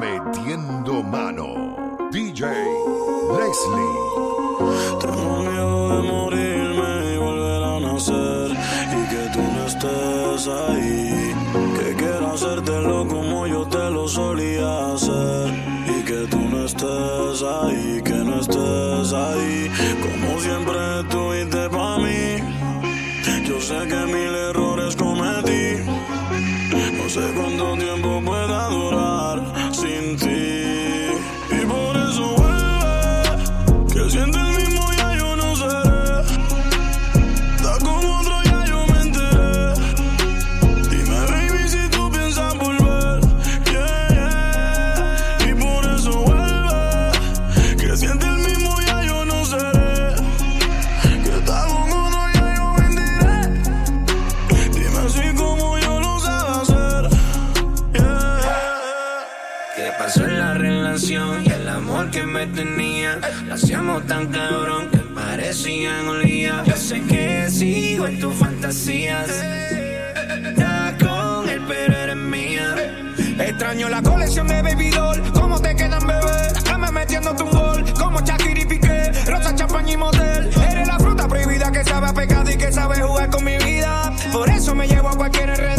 Metiendo mano. DJ Leslie. Tengo miedo de morirme y volver a nacer. Y que tú no estés ahí. Que quiero hacértelo como yo te lo solía hacer. Y que tú no estés ahí, que no estés ahí. Como siempre estuviste para mí. Yo sé que mil errores cometí. No sé cuánto tiempo pueda ¿Qué pasó en la relación y el amor que me tenía? Lo hacíamos tan cabrón que parecían día. Yo sé que sigo en tus fantasías. Estás con él, pero eres mía. Extraño la colección de Baby Doll. ¿Cómo te quedan, bebé? Dame metiéndote un gol. Como Shakira y Piqué. Rosa, champaña y motel. Eres la fruta prohibida que sabe a pecado y que sabe jugar con mi vida. Por eso me llevo a cualquier enreda.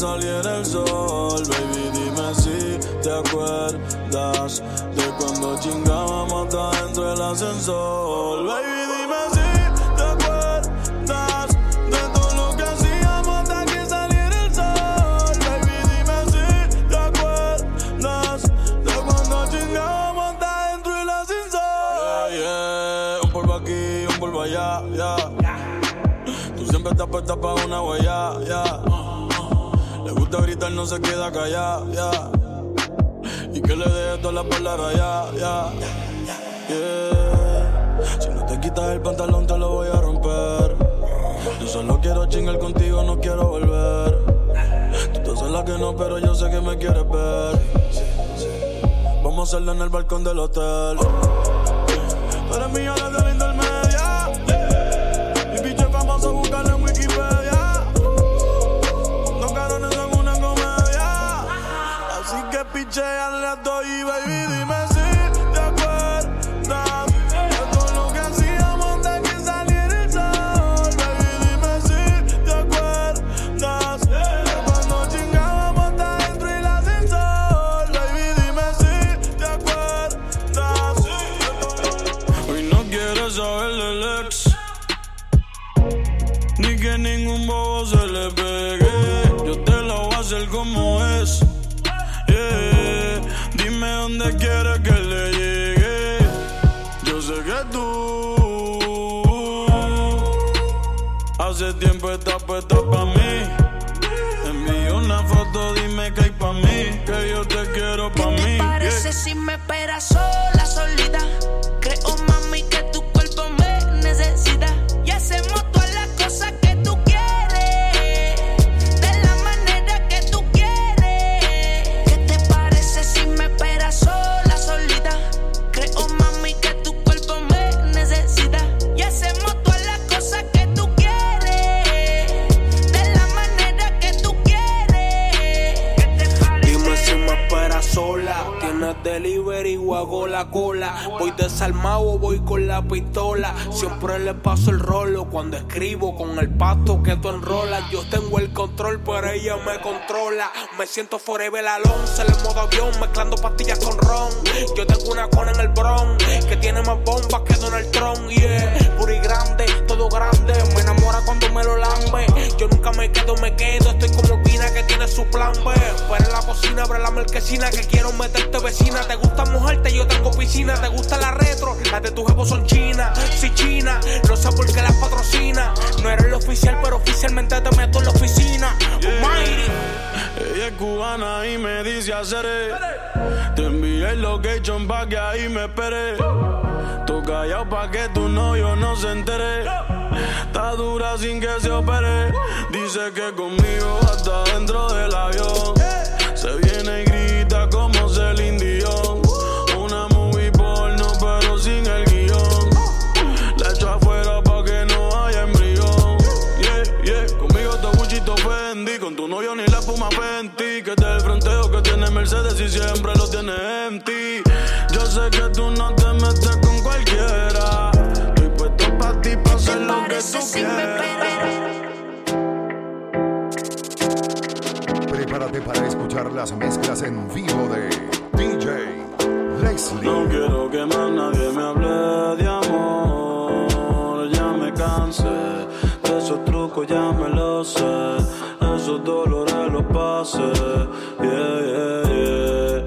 Saliera el sol. Baby, dime si te acuerdas de cuando chingábamos hasta dentro del ascensor. Baby, dime si te acuerdas de todo lo que hacíamos hasta que saliera el sol. Baby, dime si te acuerdas de cuando chingábamos hasta dentro del ascensor. Yeah, yeah. Un polvo aquí, un polvo allá, ya. Tú siempre estás puesta para una huella, ya. Le gritar, no se queda callada, ya. Y que le deje todas las palabras, ya, ya. Yeah. Si no te quitas el pantalón, te lo voy a romper. Yo solo quiero chingar contigo, no quiero volver. Tú te haces la que no, pero yo sé que me quieres ver. Vamos a hacerlo en el balcón del hotel. Tú eres mía desde hace tiempo estás puesta pa' mí. Envío una foto, dime que hay pa' mí. Que yo te quiero pa' ¿Qué mí. te parece si me esperas sola, solita? Creo, mami, que tu cuerpo me necesita. Y hacemos todas Voy desarmado, voy con la pistola. Siempre le paso el rolo cuando escribo con el pasto que tú enrolas. Yo tengo el control, pero ella me controla. Me siento forever alone, se le modo avión, mezclando pastillas con ron. Yo tengo una cona en el bron que tiene más bombas que Donald Trump. Yeah, puri grande, todo grande. Me enamora cuando me lo lambe. Yo nunca me quedo, me quedo. Estoy como Pina que tiene su plan B. En la cocina, abre la marquesina que quiero meterte vecina. Te gusta mojarte, yo tengo Te gusta la retro, las de tu jefe son chinas. Si china, no sé por qué las patrocina. No eres el oficial, pero oficialmente te meto en la oficina. Ella es cubana y me dice hacer Te envié el location pa' que ahí me espere. Tú callado pa' que tu novio no se entere. Está dura sin que se opere. Dice que conmigo hasta dentro del avión. Mercedes y siempre lo tiene en ti. Yo sé que tú no te metes con cualquiera. Estoy puesto pa' ti, pa' hacer lo que tú quieras. Prepárate para escuchar las mezclas en vivo de DJ Leslie. No quiero que más nadie me hable de amor. Ya me cansé de esos trucos, ya me lo sé. Esos dolores los pasé. Yeah, yeah, yeah.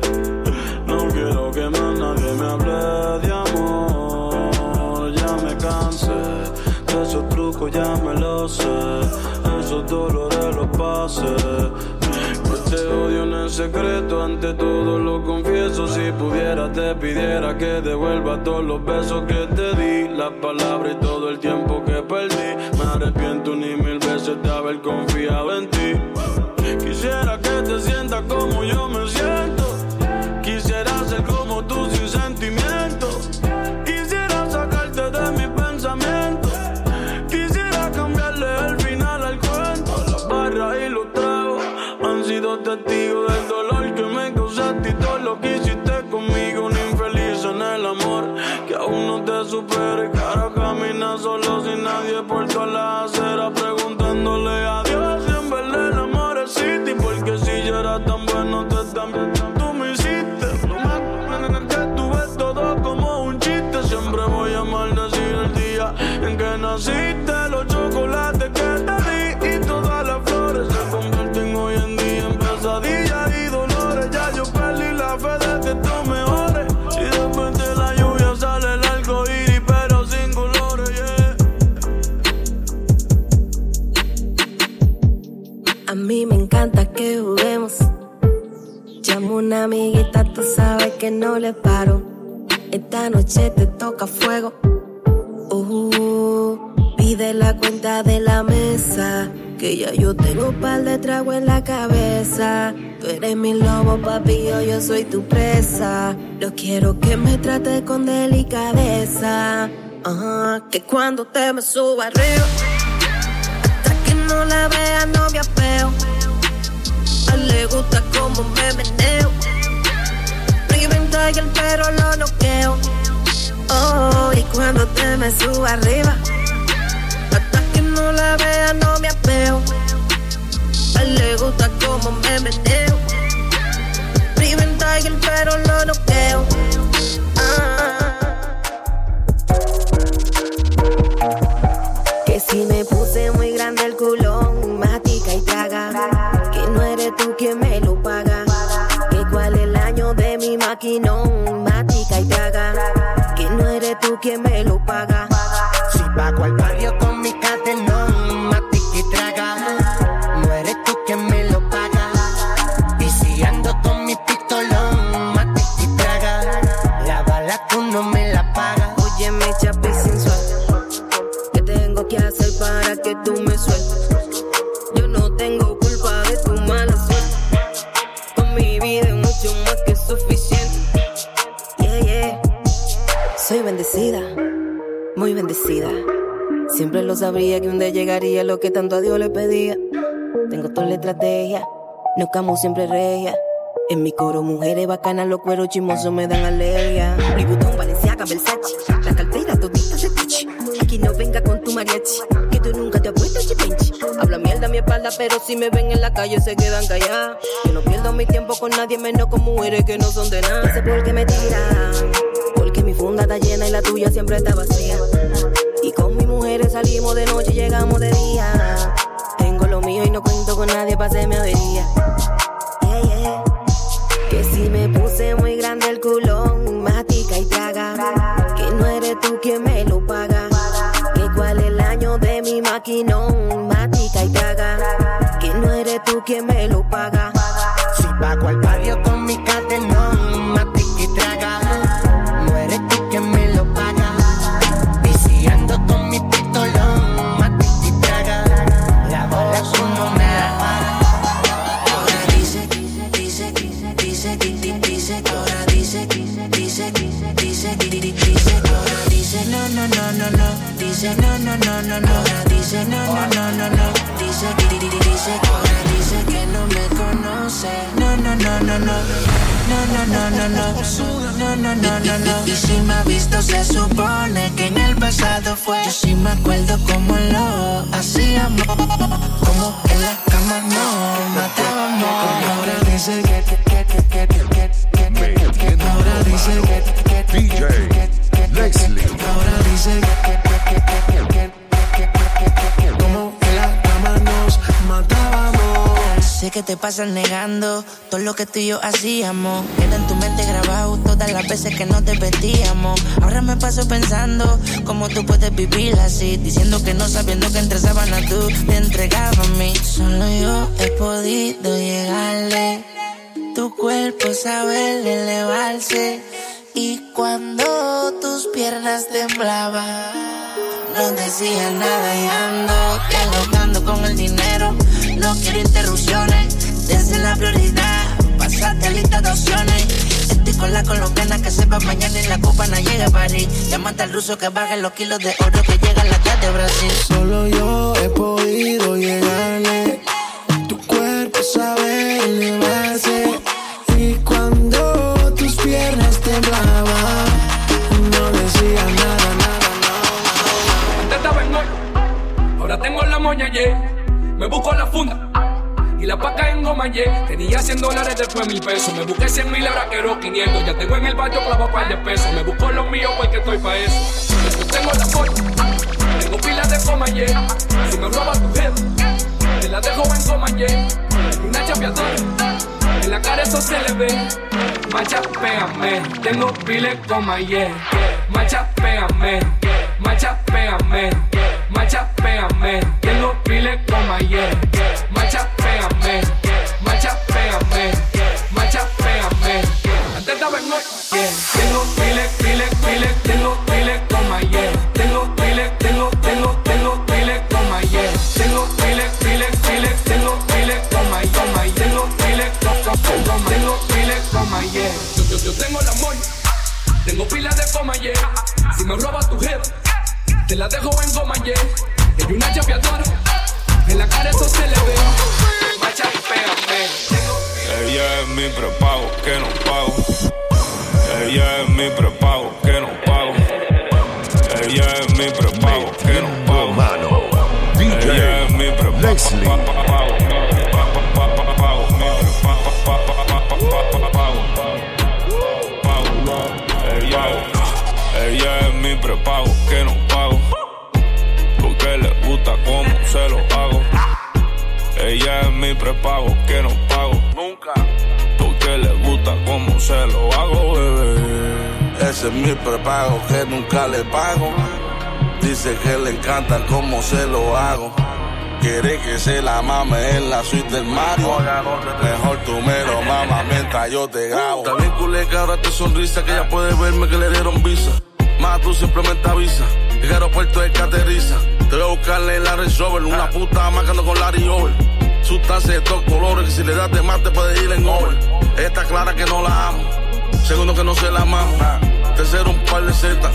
No quiero que más nadie me hable de amor. Ya me cansé de esos trucos, ya me lo sé. Esos dolores los pasé. Secreto, ante todo lo confieso. Si pudiera, te pidiera que devuelva todos los besos que te di, las palabras y todo el tiempo que perdí. Me arrepiento ni mil veces de haber confiado en ti. Quisiera que te sientas como yo me siento. Quisiera ser como tú sin sentimientos. Del dolor no le paro. Esta noche te toca fuego. Uh, pide la cuenta de la mesa. Que ya yo tengo un par de trago en la cabeza. Tú eres mi lobo, papi, yo, yo soy tu presa. Yo quiero que me trates con delicadeza. Ajá, que cuando te me suba arriba hasta que no la vea no me apeo. A le gusta como me meneo. El perro lo noqueo. Oh, y cuando te me suba arriba, hasta que no la vea no me apeo. A él le gusta como me meneo. Reventa y el perro lo noqueo. Me la pagas. Oye, mi chapi. ¿Qué tengo que hacer para que tú me sueltes? Yo no tengo culpa de tu mala suerte. Con mi vida es mucho más que suficiente. Yeah, yeah. Soy bendecida, muy bendecida. Siempre lo sabría que un día llegaría lo que tanto a Dios le pedía. Tengo toda la estrategia, no camo siempre regia. En mi coro, mujeres bacanas, los cueros chismosos me dan alergia. Versace. La cartera todita de Gucci. Aquí no venga con tu mariachi. Que tú nunca te apuestas chipinchi. Habla mierda a mi espalda, pero si me ven en la calle se quedan calladas. Yo no pierdo mi tiempo con nadie, menos con mujeres que no son de nada. Sé por qué me tiran. Porque mi funda está llena y la tuya siempre está vacía. Y con mis mujeres salimos de noche y llegamos de día. Tengo lo mío y no cuento con nadie para hacerme avería. Que si me puse muy grande el culón, tú quien me lo paga. Si pago al barrio con mi cadenón, y traga. No eres tú quien me lo paga. Y si ando con mi pistolón, y traga. La bola me la para. Ahora dice, dice, dice, dice, di- di- dice, ahora dice, dice, dice, dice, di- di- dice, ahora dice, no, no, no, no, no, dice, no, no, no, no, no, dice, no, no, no, no, no, dice, di- di- di- di- dice, ahora dice que no me conoce, no, no, no, no, no, no, no, no, no, no, no, no, no, no, no, y si me ha visto se supone que en el pasado fue, yo sí me acuerdo como lo hacíamos, como en la cama no matábamos, ahora dice que, que, que, que, que, que, que, que, que, que, ahora dice que, que, que, DJ Leslie. ahora dice que, que, que, que te pasas negando todo lo que tú y yo hacíamos. Queda en tu mente grabado todas las veces que nos vestíamos. Ahora me paso pensando cómo tú puedes vivir así. Diciendo que no sabiendo que entre sábanas tú te entregabas a mí. Solo yo he podido llegarle. Tu cuerpo sabe elevarse. Y cuando tus piernas temblaban, no decía nada y ando dialogando con el la copa no llega a París. Llámate al ruso que baje los kilos de oro que llega a la de Brasil. Solo yo he podido llegarle. Tu cuerpo sabe elevarse. Y cuando tus piernas temblaban, no decía nada, nada, nada. Antes estaba en hoy, ahora tengo la moña, yeah. Me busco la funda y la paca en goma, yeah. Tenía 100 dólares, después mil pesos. Me busqué 100 mil, ahora quiero 500. Ya tengo en el barrio clavo par de pesos. Me busco los míos porque estoy pa' eso. Yo tengo la moña, tengo pilas de coma, yeah. Si me roba tu head, te la dejo en coma, yeah. Una chapeadora, en la cara eso se le ve. Macha, pégame, tengo piles coma, yeah. Macha, pégame, macha, pégame, macha, pégame, tengo piles coma, yeah. Ella es mi prepago que no pago. Ella es mi prepago que no pago. Ella es mi prepago que no pago. Mano. Ella DJ es mi. Ella, ella es mi prepago que no pago. Porque le gusta como se lo. Ella es mi prepago que no pago. Nunca. Porque le gusta como se lo hago, bebé. Ese es mi prepago que nunca le pago. Dice que le encanta cómo se lo hago. Quiere que se la mame en la suite del Mario. Mejor tú me lo mamas mientras yo te grabo. También culé que ahora te sonrisa, que ella puede verme que le dieron visa. Más tú simplemente avisa. El aeropuerto es que a buscarle en la Range Rover. Una puta marcando con Larry Over. Sustancia de todos colores que si le das de más te puede ir en over. Está clara que no la amo. Segundo que no se la mamo. Tercero un par de zetas.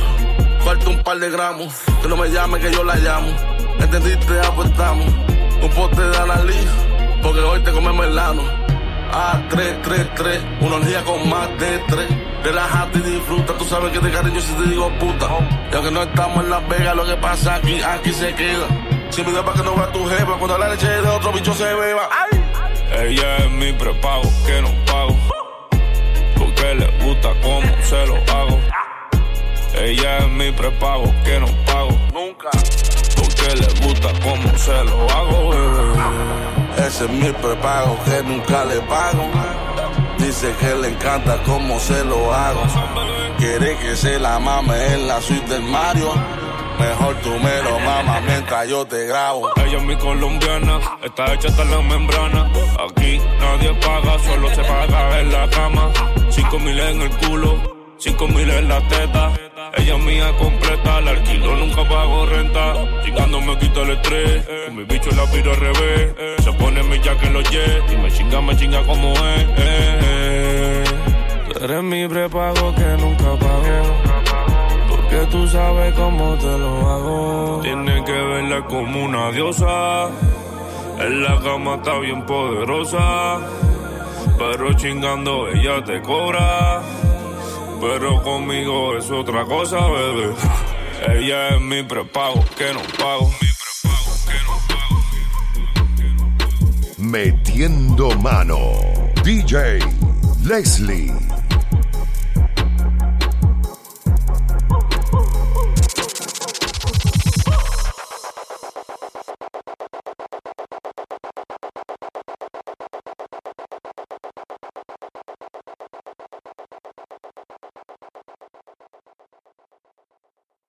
Falta un par de gramos. Que no me llame que yo la llamo. ¿Entendiste? Apostamos. Un pote de analí. Porque hoy te comemos el lano. A 3, 3, 3, unos días con más de tres. Relájate y disfruta, tú sabes que te cariño si te digo puta. Y aunque no estamos en Las Vegas, lo que pasa aquí, aquí se queda. Sin video para que no vea tu jefa, cuando la leche de otro bicho se beba. Ella es mi prepago que no pago. Porque le gusta cómo se lo hago. Ella es mi prepago que no pago. Nunca. Porque le gusta cómo se lo hago, bebé. Ese es mi prepago que nunca le pago. Dice que le encanta cómo se lo hago. Quiere que se la mame en la suite del Mario. Mejor tú me lo mamas mientras yo te grabo. Ella es mi colombiana, está hecha hasta la membrana. Aquí nadie paga, solo se paga en la cama. Cinco mil en el culo, cinco mil en la teta. Ella es mía completa, la alquilo, nunca pago renta. Chingando me quito el estrés, con mi bicho la piro al revés. Se pone mi jack en los jets y me chinga, me chinga como es. eh. Tú eres mi prepago que nunca pago. Porque tú sabes cómo te lo hago. Tienes que verla como una diosa. En la cama está bien poderosa. Pero chingando ella te cobra. Pero conmigo es otra cosa, bebé. Ella es mi prepago que no pago. Metiendo mano. DJ Leslie.